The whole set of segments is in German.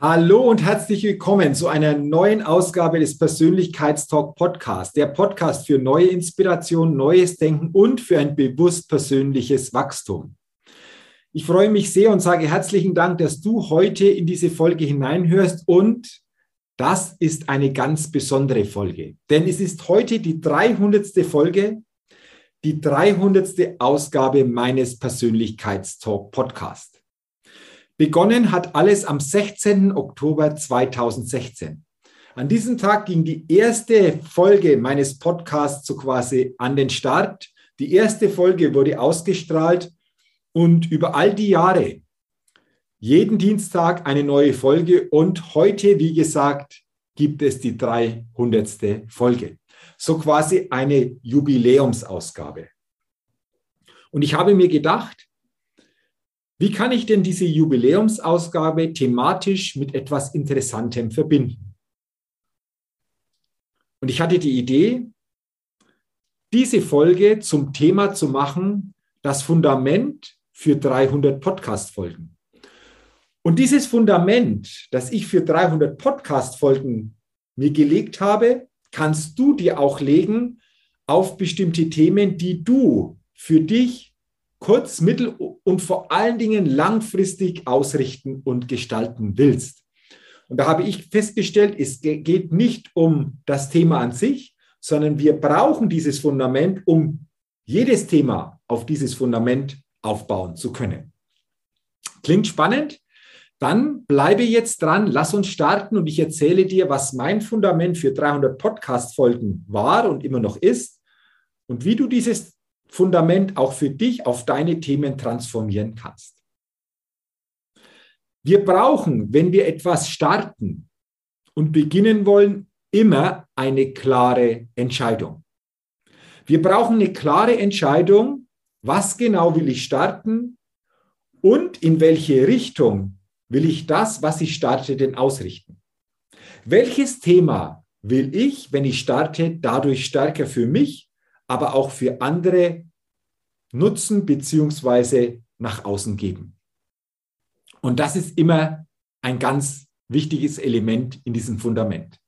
Hallo und herzlich willkommen zu einer neuen Ausgabe des Persönlichkeitstalk Podcast, der Podcast für neue Inspiration, neues Denken und für ein bewusst persönliches Wachstum. Ich freue mich sehr und sage herzlichen Dank, dass du heute in diese Folge hineinhörst und das ist eine ganz besondere Folge, denn es ist heute die 300. Folge, die 300. Ausgabe meines Persönlichkeitstalk Podcasts. Begonnen hat alles am 16. Oktober 2016. An diesem Tag ging die erste Folge meines Podcasts so quasi an den Start. Die erste Folge wurde ausgestrahlt und über all die Jahre jeden Dienstag eine neue Folge und heute, wie gesagt, gibt es die 300. Folge. So quasi eine Jubiläumsausgabe. Und ich habe mir gedacht, wie kann ich denn diese Jubiläumsausgabe thematisch mit etwas Interessantem verbinden? Und ich hatte die Idee, diese Folge zum Thema zu machen, das Fundament für 300 Podcast-Folgen. Und dieses Fundament, das ich für 300 Podcast-Folgen mir gelegt habe, kannst du dir auch legen auf bestimmte Themen, die du für dich kurz-, mittel- und vor allen Dingen langfristig ausrichten und gestalten willst. Und da habe ich festgestellt, es geht nicht um das Thema an sich, sondern wir brauchen dieses Fundament, um jedes Thema auf dieses Fundament aufbauen zu können. Klingt spannend? Dann bleibe jetzt dran, lass uns starten und ich erzähle dir, was mein Fundament für 300 Podcast-Folgen war und immer noch ist und wie du dieses Fundament auch für dich auf deine Themen transformieren kannst. Wir brauchen, wenn wir etwas starten und beginnen wollen, immer eine klare Entscheidung. Wir brauchen eine klare Entscheidung, was genau will ich starten und in welche Richtung will ich das, was ich starte, denn ausrichten. Welches Thema will ich, wenn ich starte, dadurch stärker für mich aber auch für andere nutzen beziehungsweise nach außen geben. Und das ist immer ein ganz wichtiges Element in diesem Fundament.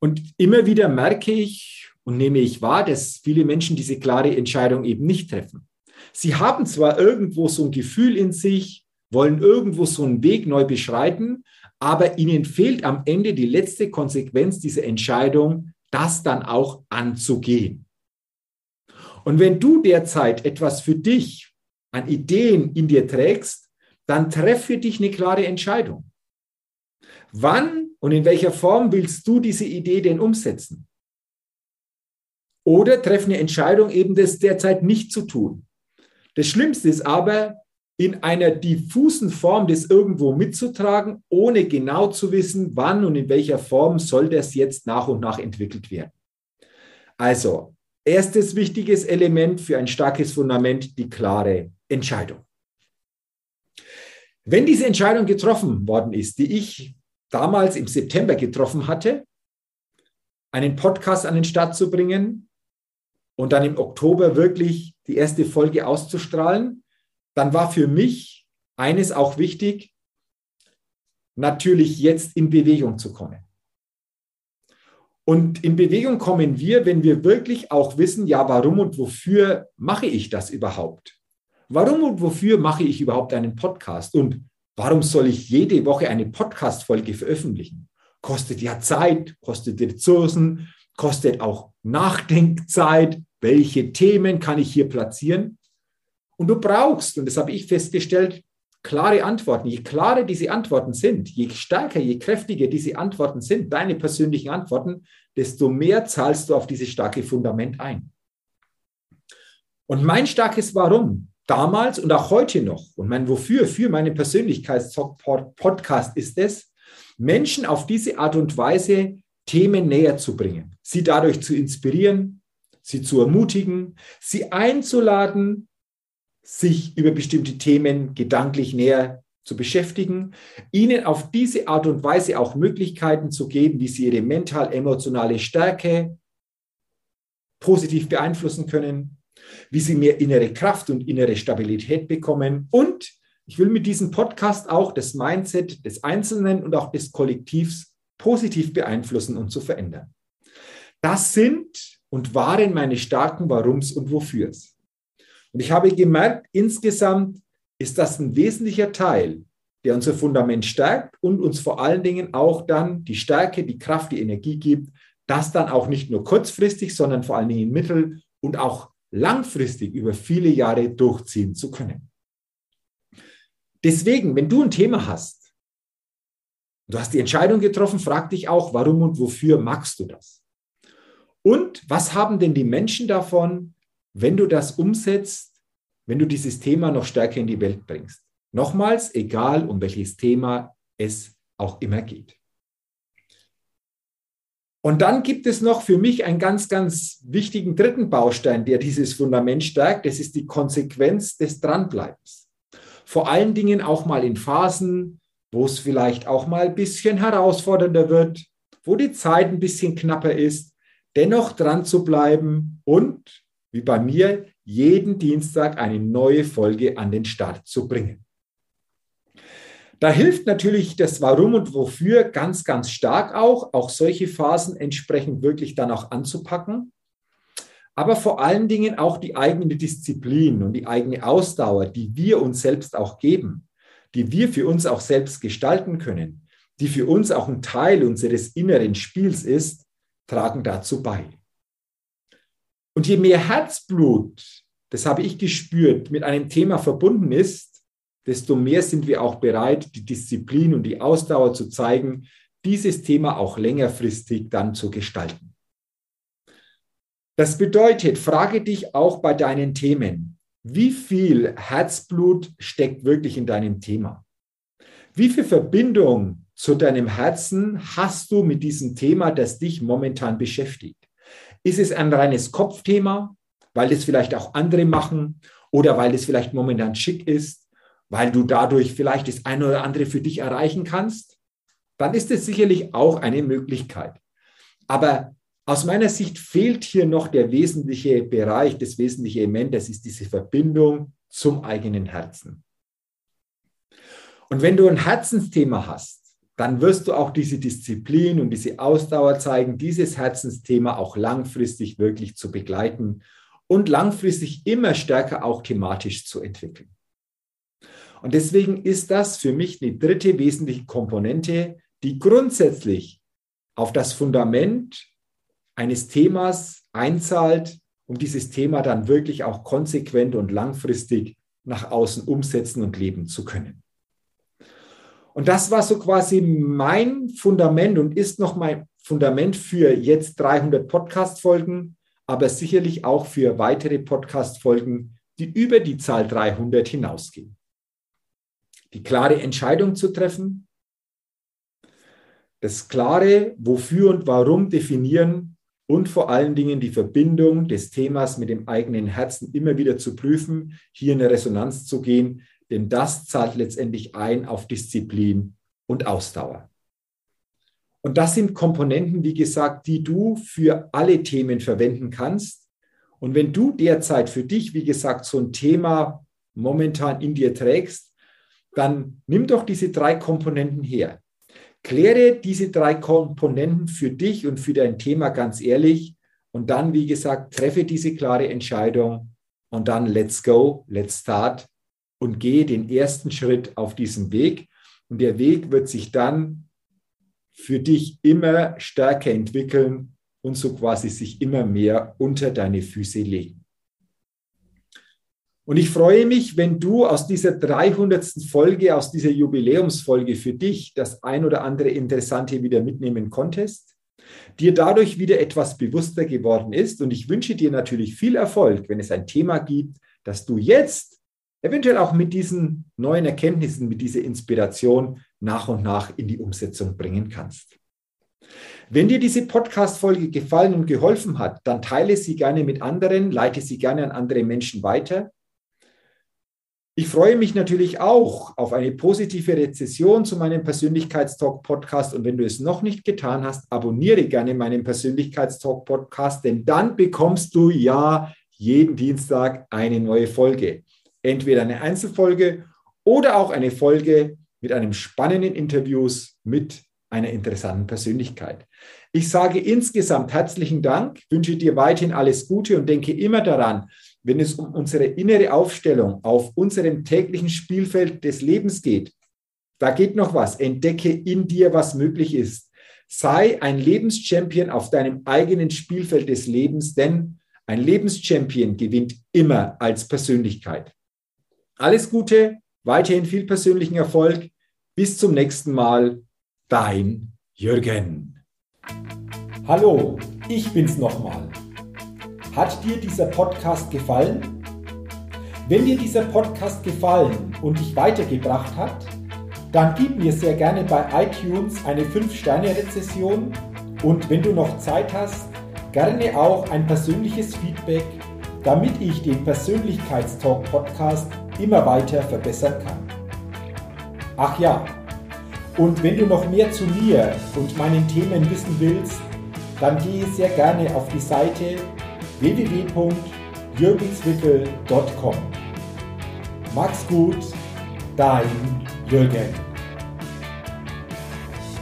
Und immer wieder merke ich und nehme ich wahr, dass viele Menschen diese klare Entscheidung eben nicht treffen. Sie haben zwar irgendwo so ein Gefühl in sich, wollen irgendwo so einen Weg neu beschreiten, aber ihnen fehlt am Ende die letzte Konsequenz dieser Entscheidung, das dann auch anzugehen. Und wenn du derzeit etwas für dich an Ideen in dir trägst, dann treff für dich eine klare Entscheidung. Wann und in welcher Form willst du diese Idee denn umsetzen? Oder treff eine Entscheidung, eben das derzeit nicht zu tun. Das Schlimmste ist aber, in einer diffusen Form das irgendwo mitzutragen, ohne genau zu wissen, wann und in welcher Form soll das jetzt nach und nach entwickelt werden. Also, erstes wichtiges Element für ein starkes Fundament, die klare Entscheidung. Wenn diese Entscheidung getroffen worden ist, die ich damals im September getroffen hatte, einen Podcast an den Start zu bringen und dann im Oktober wirklich die erste Folge auszustrahlen, dann war für mich eines auch wichtig, natürlich jetzt in Bewegung zu kommen. Und in Bewegung kommen wir, wenn wir wirklich auch wissen, ja, warum und wofür mache ich das überhaupt? Warum und wofür mache ich überhaupt einen Podcast? Und warum soll ich jede Woche eine Podcast-Folge veröffentlichen? kostet ja Zeit, kostet Ressourcen, kostet auch Nachdenkzeit. Welche Themen kann ich hier platzieren? Und du brauchst, und das habe ich festgestellt, klare Antworten. Je klarer diese Antworten sind, je stärker, je kräftiger diese Antworten sind, deine persönlichen Antworten, desto mehr zahlst du auf dieses starke Fundament ein. Und mein starkes Warum damals und auch heute noch und mein Wofür für meinen Persönlichkeitspodcast ist es, Menschen auf diese Art und Weise Themen näher zu bringen, sie dadurch zu inspirieren, sie zu ermutigen, sie einzuladen, sich über bestimmte Themen gedanklich näher zu beschäftigen, ihnen auf diese Art und Weise auch Möglichkeiten zu geben, wie sie ihre mental-emotionale Stärke positiv beeinflussen können, wie sie mehr innere Kraft und innere Stabilität bekommen. Und ich will mit diesem Podcast auch das Mindset des Einzelnen und auch des Kollektivs positiv beeinflussen und zu verändern. Das sind und waren meine starken Warums und Wofürs. Und ich habe gemerkt, insgesamt ist das ein wesentlicher Teil, der unser Fundament stärkt und uns vor allen Dingen auch dann die Stärke, die Kraft, die Energie gibt, das dann auch nicht nur kurzfristig, sondern vor allen Dingen mittel- und auch langfristig über viele Jahre durchziehen zu können. Deswegen, wenn du ein Thema hast, du hast die Entscheidung getroffen, frag dich auch, warum und wofür magst du das? Und was haben denn die Menschen davon, wenn du das umsetzt, wenn du dieses Thema noch stärker in die Welt bringst? Nochmals, egal um welches Thema es auch immer geht. Und dann gibt es noch für mich einen ganz, ganz wichtigen dritten Baustein, der dieses Fundament stärkt. Das ist die Konsequenz des Dranbleibens. Vor allen Dingen auch mal in Phasen, wo es vielleicht auch mal ein bisschen herausfordernder wird, wo die Zeit ein bisschen knapper ist, dennoch dran zu bleiben und, wie bei mir, jeden Dienstag eine neue Folge an den Start zu bringen. Da hilft natürlich das Warum und Wofür ganz, ganz stark auch, auch solche Phasen entsprechend wirklich dann auch anzupacken. Aber vor allen Dingen auch die eigene Disziplin und die eigene Ausdauer, die wir uns selbst auch geben, die wir für uns auch selbst gestalten können, die für uns auch ein Teil unseres inneren Spiels ist, tragen dazu bei. Und je mehr Herzblut, das habe ich gespürt, mit einem Thema verbunden ist, desto mehr sind wir auch bereit, die Disziplin und die Ausdauer zu zeigen, dieses Thema auch längerfristig dann zu gestalten. Das bedeutet, frage dich auch bei deinen Themen, wie viel Herzblut steckt wirklich in deinem Thema? Wie viel Verbindung zu deinem Herzen hast du mit diesem Thema, das dich momentan beschäftigt? Ist es ein reines Kopfthema, weil es vielleicht auch andere machen oder weil es vielleicht momentan schick ist? weil du dadurch vielleicht das eine oder andere für dich erreichen kannst, dann ist es sicherlich auch eine Möglichkeit. Aber aus meiner Sicht fehlt hier noch der wesentliche Bereich, das wesentliche Element, das ist diese Verbindung zum eigenen Herzen. Und wenn du ein Herzensthema hast, dann wirst du auch diese Disziplin und diese Ausdauer zeigen, dieses Herzensthema auch langfristig wirklich zu begleiten und langfristig immer stärker auch thematisch zu entwickeln. Und deswegen ist das für mich eine dritte wesentliche Komponente, die grundsätzlich auf das Fundament eines Themas einzahlt, um dieses Thema dann wirklich auch konsequent und langfristig nach außen umsetzen und leben zu können. Und das war so quasi mein Fundament und ist noch mein Fundament für jetzt 300 Podcast-Folgen, aber sicherlich auch für weitere Podcast-Folgen, die über die Zahl 300 hinausgehen. Die klare Entscheidung zu treffen, das klare Wofür und Warum definieren und vor allen Dingen die Verbindung des Themas mit dem eigenen Herzen immer wieder zu prüfen, hier in eine Resonanz zu gehen, denn das zahlt letztendlich ein auf Disziplin und Ausdauer. Und das sind Komponenten, wie gesagt, die du für alle Themen verwenden kannst. Und wenn du derzeit für dich, wie gesagt, so ein Thema momentan in dir trägst, dann nimm doch diese drei Komponenten her. Kläre diese drei Komponenten für dich und für dein Thema ganz ehrlich und dann, wie gesagt, treffe diese klare Entscheidung und dann let's go, let's start und gehe den ersten Schritt auf diesem Weg. Und der Weg wird sich dann für dich immer stärker entwickeln und so quasi sich immer mehr unter deine Füße legen. Und ich freue mich, wenn du aus dieser 300. Folge, aus dieser Jubiläumsfolge für dich das ein oder andere Interessante wieder mitnehmen konntest, dir dadurch wieder etwas bewusster geworden ist. Und ich wünsche dir natürlich viel Erfolg, wenn es ein Thema gibt, das du jetzt eventuell auch mit diesen neuen Erkenntnissen, mit dieser Inspiration nach und nach in die Umsetzung bringen kannst. Wenn dir diese Podcast-Folge gefallen und geholfen hat, dann teile sie gerne mit anderen, leite sie gerne an andere Menschen weiter. Ich freue mich natürlich auch auf eine positive Rezession zu meinem Persönlichkeitstalk-Podcast. Und wenn du es noch nicht getan hast, abonniere gerne meinen Persönlichkeitstalk-Podcast, denn dann bekommst du ja jeden Dienstag eine neue Folge. Entweder eine Einzelfolge oder auch eine Folge mit einem spannenden Interviews mit einer interessanten Persönlichkeit. Ich sage insgesamt herzlichen Dank, wünsche dir weiterhin alles Gute und denke immer daran, wenn es um unsere innere Aufstellung auf unserem täglichen Spielfeld des Lebens geht, da geht noch was. Entdecke in dir, was möglich ist. Sei ein Lebenschampion auf deinem eigenen Spielfeld des Lebens, denn ein Lebenschampion gewinnt immer als Persönlichkeit. Alles Gute, weiterhin viel persönlichen Erfolg. Bis zum nächsten Mal. Dein Jürgen. Hallo, ich bin's nochmal. Hat dir dieser Podcast gefallen? Wenn dir dieser Podcast gefallen und dich weitergebracht hat, dann gib mir sehr gerne bei iTunes eine 5-Sterne-Rezession und wenn du noch Zeit hast, gerne auch ein persönliches Feedback, damit ich den Persönlichkeitstalk-Podcast immer weiter verbessern kann. Ach ja, und wenn du noch mehr zu mir und meinen Themen wissen willst, dann gehe sehr gerne auf die Seite www.jürgenswickel.com. Max gut, dein Jürgen.